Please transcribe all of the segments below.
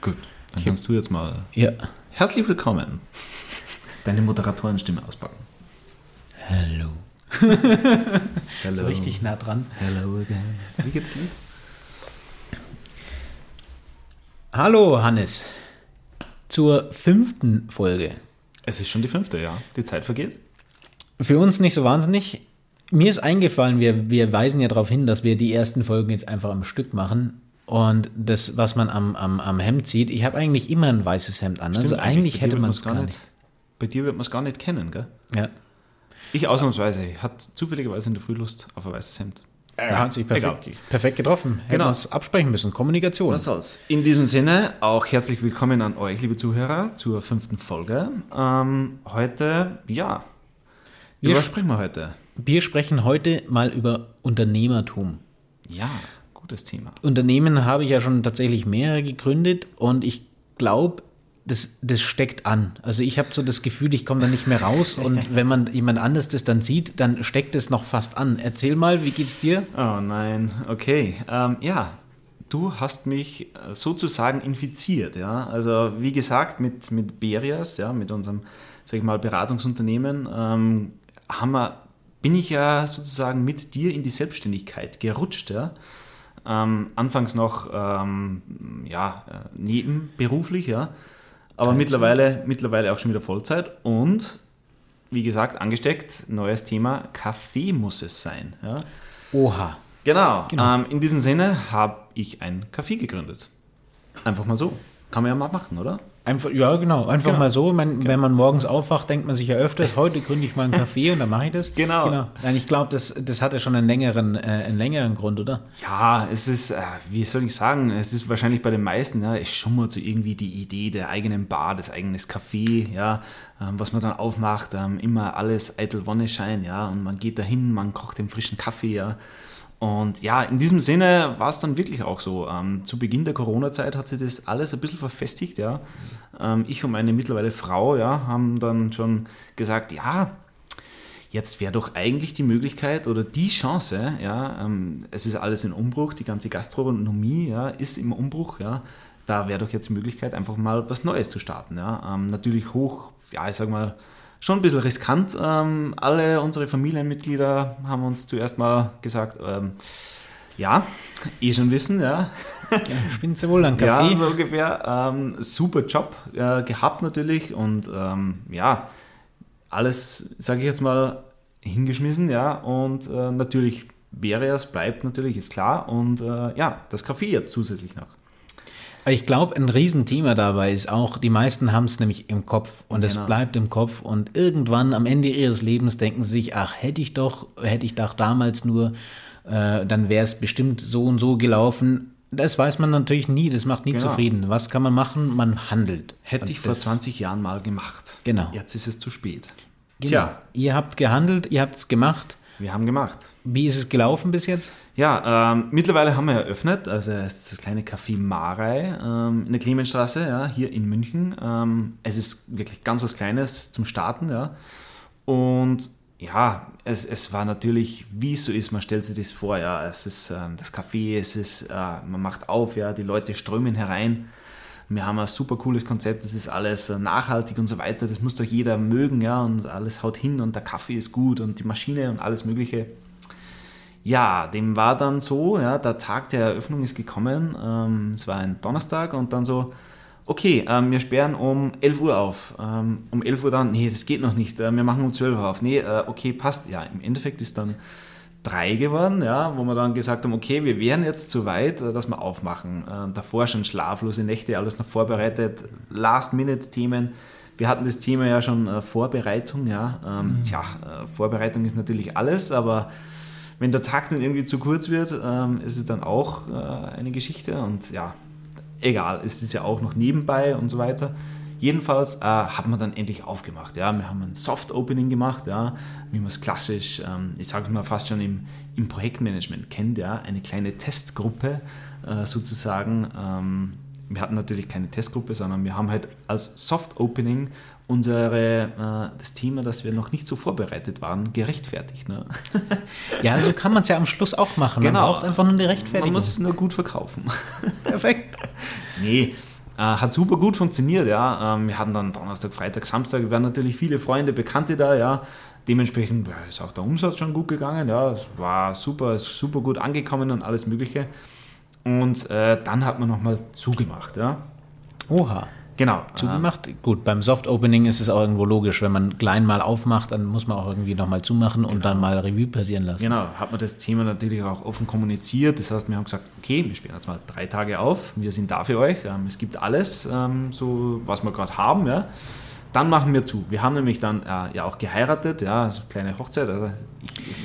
Gut, dann kannst du jetzt mal Ja. herzlich willkommen. Deine Moderatorenstimme auspacken. Hallo. Hello. So richtig nah dran. Hello again. Wie geht's dir? Hallo, Hannes. Zur fünften Folge. Es ist schon die fünfte, ja. Die Zeit vergeht. Für uns nicht so wahnsinnig. Mir ist eingefallen, wir, wir weisen ja darauf hin, dass wir die ersten Folgen jetzt einfach am Stück machen. Und das, was man am, am, am Hemd sieht, ich habe eigentlich immer ein weißes Hemd an. also Stimmt, eigentlich bei dir hätte man es gar nicht. Bei dir wird man es gar nicht kennen, gell? Ja. Ich ausnahmsweise. Ich hatte zufälligerweise in der Früh Lust auf ein weißes Hemd. Er hat sich perfekt, egal. perfekt getroffen. Hätten Genau. wir absprechen müssen. Kommunikation. Was soll's. In diesem Sinne auch herzlich willkommen an euch, liebe Zuhörer, zur fünften Folge. Ähm, heute, ja, Wir über was sprechen wir heute? Wir sprechen heute mal über Unternehmertum. Ja, gutes Thema. Unternehmen habe ich ja schon tatsächlich mehrere gegründet und ich glaube, das, das steckt an. Also ich habe so das Gefühl, ich komme da nicht mehr raus und wenn man jemand anderes das dann sieht, dann steckt es noch fast an. Erzähl mal, wie geht's dir? Oh nein, okay. Ähm, ja, du hast mich äh, sozusagen infiziert, ja. Also wie gesagt, mit, mit Berias, ja, mit unserem, sag ich mal, Beratungsunternehmen, ähm, haben wir, bin ich ja sozusagen mit dir in die Selbstständigkeit gerutscht, ja. Ähm, anfangs noch ähm, ja, äh, nebenberuflich, ja. Aber mittlerweile, mittlerweile auch schon wieder Vollzeit und wie gesagt, angesteckt, neues Thema, Kaffee muss es sein. Ja. Oha. Genau. Genau. Ähm, in diesem Sinne habe ich ein Café gegründet. Einfach mal so. Kann man ja mal machen, oder? Einfach, ja, genau. Einfach Genau. mal so. Man, Wenn man morgens aufwacht, denkt man sich ja öfters, heute gründe ich mal einen Café und dann mache ich das. Genau. Nein, ich glaube, das, das hatte schon einen längeren, äh, einen längeren Grund, oder? Ja, es ist, äh, wie soll ich sagen, es ist wahrscheinlich bei den meisten, ja, es schummert so irgendwie die Idee der eigenen Bar, des eigenen Café, ja, ähm, was man dann aufmacht, ähm, immer alles eitel Wonneschein, ja, und man geht dahin, man kocht den frischen Kaffee, ja. Und ja, in diesem Sinne war es dann wirklich auch so. Ähm, zu Beginn der Corona-Zeit hat sich das alles ein bisschen verfestigt, ja. Ähm, ich und meine mittlerweile Frau, ja, haben dann schon gesagt, ja, Jetzt wäre doch eigentlich die Möglichkeit oder die Chance, ja, ähm, es ist alles in Umbruch, die ganze Gastronomie ja, ist im Umbruch, ja, da wäre doch jetzt die Möglichkeit, einfach mal was Neues zu starten. Ja. Ähm, natürlich hoch, ja, ich sag mal, schon ein bisschen riskant. Ähm, alle unsere Familienmitglieder haben uns zuerst mal gesagt, ähm, ja, eh schon wissen, ja, Ja, du wohl einen Kaffee? ja, so ungefähr. Ähm, super Job äh, gehabt natürlich und ähm, ja, alles, sage ich jetzt mal, hingeschmissen, ja. Und äh, natürlich wäre es, bleibt natürlich, ist klar. Und äh, ja, das Café jetzt zusätzlich noch. Ich glaube, ein Riesenthema dabei ist auch, die meisten haben es nämlich im Kopf und es Genau. bleibt im Kopf und irgendwann am Ende ihres Lebens denken sie sich, ach, hätte ich doch, hätte ich doch damals nur, äh, dann wäre es bestimmt so und so gelaufen. Das weiß man natürlich nie, das macht nie Genau. zufrieden. Was kann man machen? Man handelt. Hätte Und ich vor das- 20 Jahren mal gemacht. Genau. Jetzt ist es zu spät. Genau. Tja, Ihr habt gehandelt, ihr habt es gemacht. wir haben gemacht. Wie ist es gelaufen bis jetzt? Ja, ähm, mittlerweile haben wir eröffnet, also das kleine Café Marei ähm, in der Clemensstraße, ja, hier in München. Ähm, es ist wirklich ganz was Kleines zum Starten, ja. Und ja, es, es war natürlich, wie es so ist, man stellt sich das vor, ja, es ist ähm, das Café, es ist, äh, man macht auf, ja, die Leute strömen herein. Wir haben ein super cooles Konzept, das ist alles äh, nachhaltig und so weiter, das muss doch jeder mögen, ja, und alles haut hin und der Kaffee ist gut und die Maschine und alles Mögliche. Ja, dem war dann so, ja, der Tag der Eröffnung ist gekommen, ähm, es war ein Donnerstag und dann so, okay, ähm, wir sperren um 11 Uhr auf. Ähm, um 11 Uhr dann, nee, das geht noch nicht, äh, wir machen um 12 Uhr auf. Nee, äh, okay, passt. Ja, im Endeffekt ist dann drei geworden, ja, wo wir dann gesagt haben, okay, wir wären jetzt so weit, äh, dass wir aufmachen. Äh, davor schon schlaflose Nächte, alles noch vorbereitet, Last-Minute-Themen. Wir hatten das Thema ja schon äh, Vorbereitung, ja. Ähm, Tja, äh, Vorbereitung ist natürlich alles, aber wenn der Tag dann irgendwie zu kurz wird, ähm, ist es dann auch äh, eine Geschichte und ja, egal, es ist ja auch noch nebenbei und so weiter. Jedenfalls äh, hat man dann endlich aufgemacht. Ja. Wir haben ein Soft-Opening gemacht, ja, wie man es klassisch, ähm, ich sage mal fast schon im, im Projektmanagement kennt, ja, eine kleine Testgruppe äh, sozusagen. Ähm, wir hatten natürlich keine Testgruppe, sondern wir haben halt als Soft-Opening unsere, äh, das Thema, das wir noch nicht so vorbereitet waren, gerechtfertigt. Ne? Ja, so kann man es ja am Schluss auch machen. Man Genau. braucht einfach nur eine Man Rechtfertigung. muss es nur gut verkaufen. Perfekt. Nee, Äh, hat super gut funktioniert, ja. Ähm, wir hatten dann Donnerstag, Freitag, Samstag, wir waren natürlich viele Freunde, Bekannte da, ja. Dementsprechend ist auch der Umsatz schon gut gegangen, ja. Es war super, ist super gut angekommen und alles Mögliche. Und äh, dann hat man nochmal zugemacht, ja. Oha. Genau. Zugemacht? Ähm, Gut, beim Soft Opening ist es auch irgendwo logisch. Wenn man klein mal aufmacht, dann muss man auch irgendwie nochmal zumachen und dann mal Revue passieren lassen. Genau, hat man das Thema natürlich auch offen kommuniziert. Das heißt, wir haben gesagt, okay, wir spielen jetzt mal drei Tage auf, wir sind da für euch. Ähm, es gibt alles, ähm, so was wir gerade haben. Ja. Dann machen wir zu. Wir haben nämlich dann äh, ja auch geheiratet, ja, also kleine Hochzeit. Also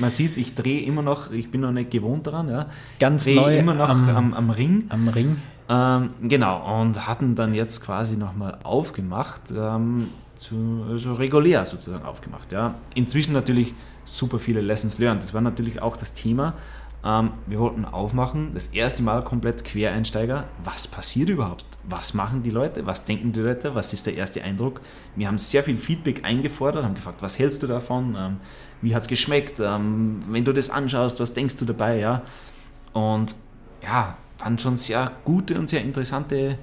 man sieht es, ich drehe immer noch, ich bin noch nicht gewohnt daran, ja. Ganz drehe neu immer noch am- am, am Ring. Am Ring. Ähm, genau, und hatten dann jetzt quasi nochmal aufgemacht, ähm, zu, also regulär sozusagen aufgemacht. Ja. Inzwischen natürlich super viele Lessons learned. Das war natürlich auch das Thema. Ähm, wir wollten aufmachen, das erste Mal komplett Quereinsteiger. Was passiert überhaupt? Was machen die Leute? Was denken die Leute? Was ist der erste Eindruck? Wir haben sehr viel Feedback eingefordert, haben gefragt, was hältst du davon? Ähm, wie hat es geschmeckt? Ähm, wenn du das anschaust, was denkst du dabei? Ja? Und ja, waren schon sehr gute und sehr interessante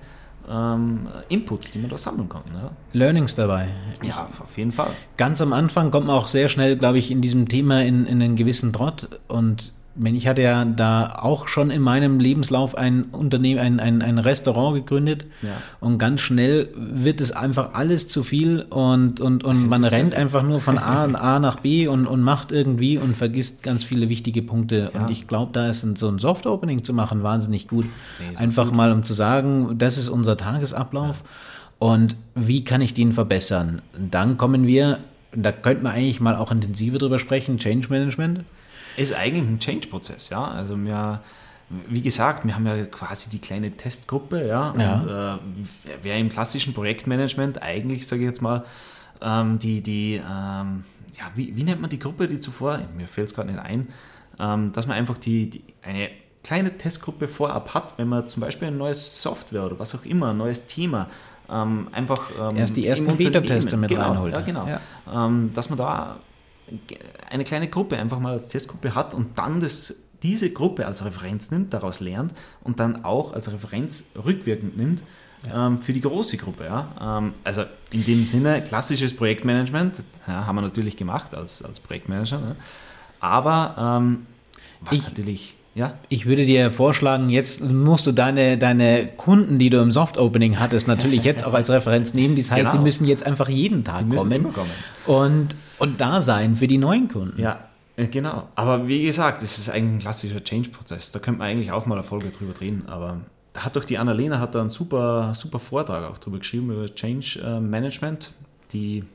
ähm, Inputs, die man da sammeln kann. Ja, Learnings dabei. ja auf jeden Fall. Ganz am Anfang kommt man auch sehr schnell, glaube ich, in diesem Thema in, in einen gewissen Trott. Und ich hatte ja da auch schon in meinem Lebenslauf ein Unternehmen, ein, ein, ein Restaurant gegründet Ja. und ganz schnell wird es einfach alles zu viel und, und, und man rennt viel. einfach nur von A, A nach B und, und macht irgendwie und vergisst ganz viele wichtige Punkte. Ja. Und ich glaube, da ist ein, so ein Soft-Opening zu machen wahnsinnig gut. Nee, einfach mal um zu sagen, das ist unser Tagesablauf und wie kann ich den verbessern? Dann kommen wir, da könnte man eigentlich mal auch intensiver drüber sprechen, Change Management. Ist eigentlich ein Change-Prozess, ja. Also wir, wie gesagt, wir haben ja quasi die kleine Testgruppe, ja. Und Ja. äh, wer im klassischen Projektmanagement eigentlich, sage ich jetzt mal, ähm, die, die ähm, ja, wie, wie nennt man die Gruppe, die zuvor, mir fällt es gerade nicht ein, ähm, dass man einfach die, die, eine kleine Testgruppe vorab hat, wenn man zum Beispiel ein neues Software oder was auch immer, ein neues Thema, ähm, einfach ähm, Erst die ersten Beta-Tester mit genau, reinholt. Ja, genau. Ja. Ähm, dass man da eine kleine Gruppe einfach mal als Testgruppe hat und dann das, diese Gruppe als Referenz nimmt, daraus lernt und dann auch als Referenz rückwirkend nimmt ähm, für die große Gruppe. Ja? Ähm, also in dem Sinne, klassisches Projektmanagement ja, haben wir natürlich gemacht als, als Projektmanager, ne? aber ähm, was Ich- natürlich, ja, Ich würde dir vorschlagen, jetzt musst du deine, deine Kunden, die du im Soft-Opening hattest, natürlich jetzt auch als Referenz nehmen. Das heißt, Genau. die müssen jetzt einfach jeden Tag kommen, kommen. Und, und da sein für die neuen Kunden. Ja, äh, genau. Aber wie gesagt, das ist ein klassischer Change-Prozess. Da könnte man eigentlich auch mal eine Folge drüber drehen. Aber da hat doch die Annalena hat da einen super, super Vortrag auch drüber geschrieben, über Change äh, Management. Die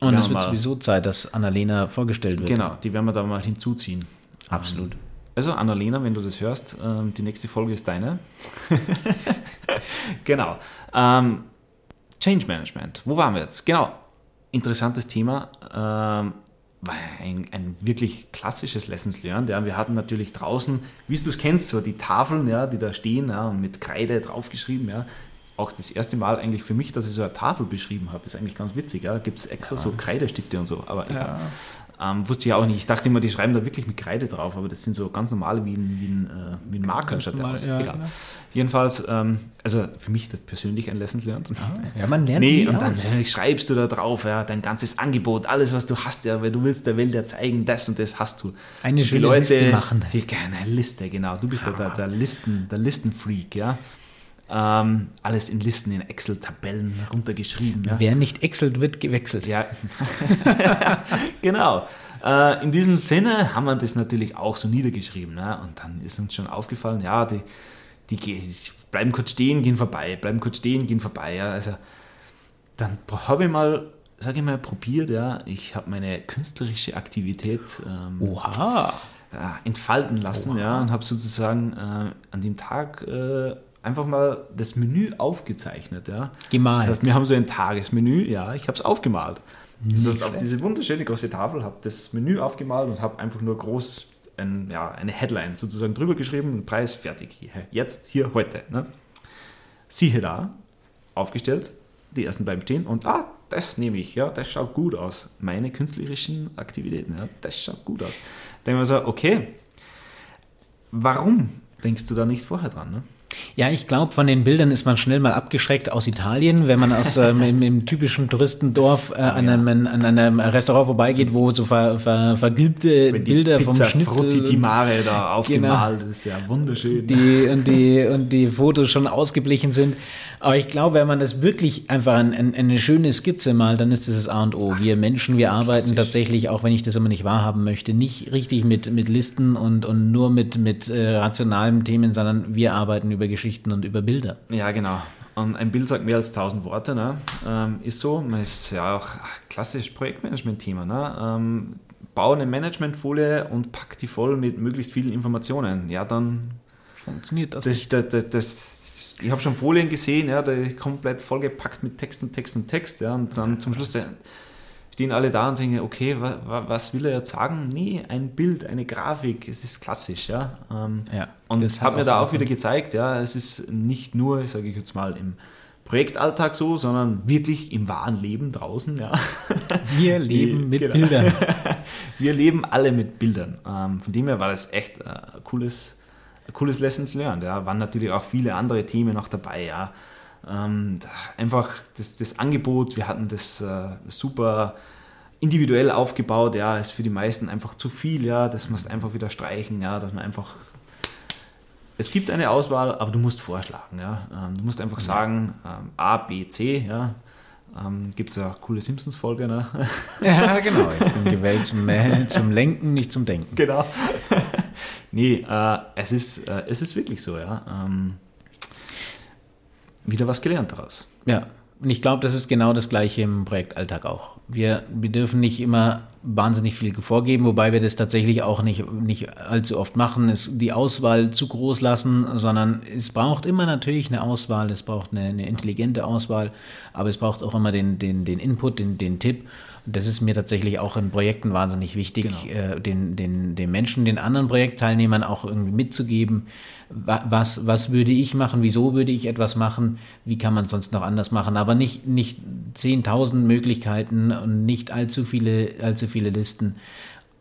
Und es wir wird sowieso Zeit, dass Annalena vorgestellt wird. Genau, die werden wir da mal hinzuziehen. Absolut. Also Annalena, wenn du das hörst, ähm, die nächste Folge ist deine. genau. Ähm, Change Management. Wo waren wir jetzt? Genau. Interessantes Thema. Ähm, war ein, ein wirklich klassisches Lessons Learned. Ja. Wir hatten natürlich draußen, wie du es kennst, so die Tafeln, ja, die da stehen ja, und mit Kreide draufgeschrieben. Ja. Auch das erste Mal eigentlich für mich, dass ich so eine Tafel beschrieben habe, ist eigentlich ganz witzig. Ja. Gibt es extra so Kreidestifte und so. Aber egal. Ähm, wusste ich auch nicht. Ich dachte immer, die schreiben da wirklich mit Kreide drauf, aber das sind so ganz normale wie ein, wie ein, äh, wie ein Marker. Schaut der normal, aus. ja, Egal. genau. Jedenfalls, ähm, also für mich persönlich ein Lesson learned. Ja, man lernt Nee, und dann aus. äh, schreibst du da drauf, ja, dein ganzes Angebot, alles, was du hast, ja, weil du willst der Welt ja zeigen, das und das hast du. Eine schöne Liste machen. Die, eine Liste, genau. Du bist der, der, der, Listen, der Listenfreak, ja. Ähm, alles in Listen, in Excel-Tabellen runtergeschrieben. Ja. Wer nicht exelt, wird gewechselt. Ja, genau. Äh, in diesem Sinne haben wir das natürlich auch so niedergeschrieben. Ne? Und dann ist uns schon aufgefallen, ja, die, die, bleiben kurz stehen, gehen vorbei, bleiben kurz stehen, gehen vorbei. Ja? Also dann habe ich mal, sage ich mal, probiert, ja, ich habe meine künstlerische Aktivität ähm, Oha. ja, entfalten lassen ja, und habe sozusagen äh, an dem Tag äh, einfach mal das Menü aufgezeichnet. Ja. Gemalt. Das heißt, wir haben so ein Tagesmenü, ja, ich habe es aufgemalt. Das heißt, auf diese wunderschöne große Tafel habe das Menü aufgemalt und habe einfach nur groß ein, ja, eine Headline sozusagen drüber geschrieben, Preis fertig, hier, jetzt, hier, heute. Ne? Siehe da, aufgestellt, die ersten bleiben stehen und ah, das nehme ich, ja, das schaut gut aus. Meine künstlerischen Aktivitäten, ja, das schaut gut aus. Denken wir so, okay, warum denkst du da nicht vorher dran? Ne? Ja, ich glaube, von den Bildern ist man schnell mal abgeschreckt aus Italien, wenn man aus ähm, im, im, typischen Touristendorf äh, an, einem, an einem Restaurant vorbeigeht, wo so ver, ver, vergilbte Bilder Pizza vom Schnitzel Frutti di und- Mare da aufgemalt, das ist ja wunderschön. die, und, die, und die Fotos schon ausgeblichen sind. Aber ich glaube, wenn man das wirklich einfach ein, ein, eine schöne Skizze malt, dann ist das das A und O. Wir Menschen, wir arbeiten tatsächlich, auch wenn ich das immer nicht wahrhaben möchte, nicht richtig mit, mit Listen und, und nur mit, mit äh, rationalen Themen, sondern wir arbeiten über Geschichten und über Bilder. Ja, genau. Und ein Bild sagt mehr als tausend Worte, ne? Ähm, ist so. Man ist ja auch ach, klassisch Projektmanagement-Thema. Ne? Ähm, bau eine Managementfolie und pack die voll mit möglichst vielen Informationen. Ja, dann. Funktioniert das? Das, das, das, das, ich habe schon Folien gesehen, ja, die komplett vollgepackt mit Text und Text und Text. Ja, und dann zum Schluss stehen alle da und sagen, okay, wa, wa, was will er jetzt sagen? Nee, ein Bild, eine Grafik, es ist klassisch. Ja, ähm, Ja, und das hat mir da auch wieder gezeigt, ja, es ist nicht nur, sage ich jetzt mal, im Projektalltag so, sondern wirklich im wahren Leben draußen. Ja. wir leben mit Genau. Bildern. Wir leben alle mit Bildern. Ähm, von dem her war das echt äh, ein cooles, ein cooles Lessons learned. Ja. Waren natürlich auch viele andere Themen noch dabei. Ja. Ähm, einfach das, das Angebot, wir hatten das äh, super individuell aufgebaut. Ja, ist für die meisten einfach zu viel. Ja, das musst einfach wieder streichen. Ja, dass man einfach es gibt eine Auswahl, aber du musst vorschlagen. Ja? Ähm, du musst einfach sagen, ähm, A, B, C. Ja? Ähm, gibt es ja coole Simpsons-Folge. Ne? ja, genau. Ich bin gewählt zum, äh, zum Lenken, nicht zum Denken. genau. nee, äh, es, ist, äh, es ist wirklich so. Ja? Ähm, wieder was gelernt daraus. Ja, und ich glaube, das ist genau das Gleiche im Projektalltag auch. Wir, wir dürfen nicht immer wahnsinnig viel vorgeben, wobei wir das tatsächlich auch nicht, nicht allzu oft machen, ist die Auswahl zu groß lassen, sondern es braucht immer natürlich eine Auswahl, es braucht eine, eine intelligente Auswahl, aber es braucht auch immer den, den, den Input, den, den Tipp. Das ist mir tatsächlich auch in Projekten wahnsinnig wichtig, Genau. äh, den, den, den Menschen, den anderen Projektteilnehmern auch irgendwie mitzugeben, wa- was, was würde ich machen, wieso würde ich etwas machen, wie kann man es sonst noch anders machen, aber nicht, nicht 10.000 Möglichkeiten und nicht allzu viele, allzu viele Listen.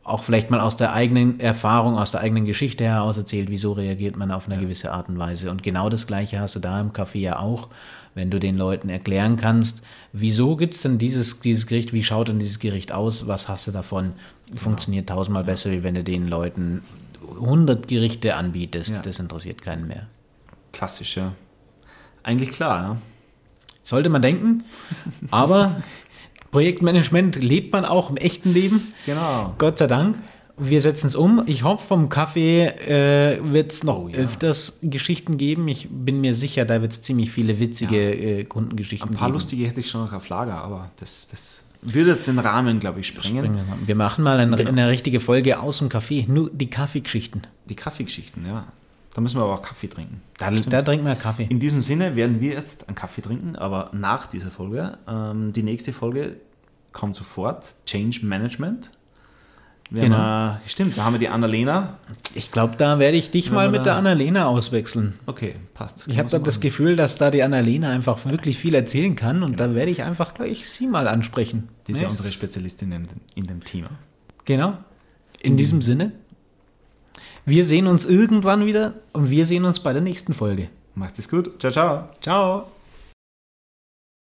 Auch vielleicht mal aus der eigenen Erfahrung, aus der eigenen Geschichte heraus erzählt, wieso reagiert man auf eine gewisse Art und Weise. Und genau das Gleiche hast du da im Café ja auch, wenn du den Leuten erklären kannst, wieso gibt es denn dieses, dieses Gericht, wie schaut denn dieses Gericht aus, was hast du davon, funktioniert tausendmal besser, wie wenn du den Leuten 100 Gerichte anbietest. Ja. Das interessiert keinen mehr. Klassisch, ja. Eigentlich klar, ja. Sollte man denken, aber Projektmanagement lebt man auch im echten Leben. Genau. Gott sei Dank. Wir setzen es um. Ich hoffe, vom Kaffee äh, wird es noch Oh ja. öfters Geschichten geben. Ich bin mir sicher, da wird es ziemlich viele witzige äh, Kundengeschichten Ein paar geben. lustige hätte ich schon noch auf Lager, aber das, das würde jetzt den Rahmen, glaube ich, sprengen. Wir machen mal eine, Genau. eine richtige Folge aus dem Kaffee. Nur die Kaffeegeschichten. Die Kaffeegeschichten, ja. Da müssen wir aber auch Kaffee trinken. Da, da trinken wir Kaffee. In diesem Sinne werden wir jetzt einen Kaffee trinken, aber nach dieser Folge. Ähm, die nächste Folge kommt sofort. Change Management. Wir Genau. haben, äh, stimmt, da haben wir die Annalena. Ich glaube, da werde ich dich Wenn mal wir mit da- der Annalena auswechseln. Okay, passt. Ich habe da das Gefühl, dass da die Annalena einfach wirklich viel erzählen kann und da werde ich einfach gleich sie mal ansprechen. Die ist ja unsere Spezialistin in, in dem Thema. Genau. In diesem Sinne, wir sehen uns irgendwann wieder und wir sehen uns bei der nächsten Folge. Macht es gut. Ciao, ciao. Ciao.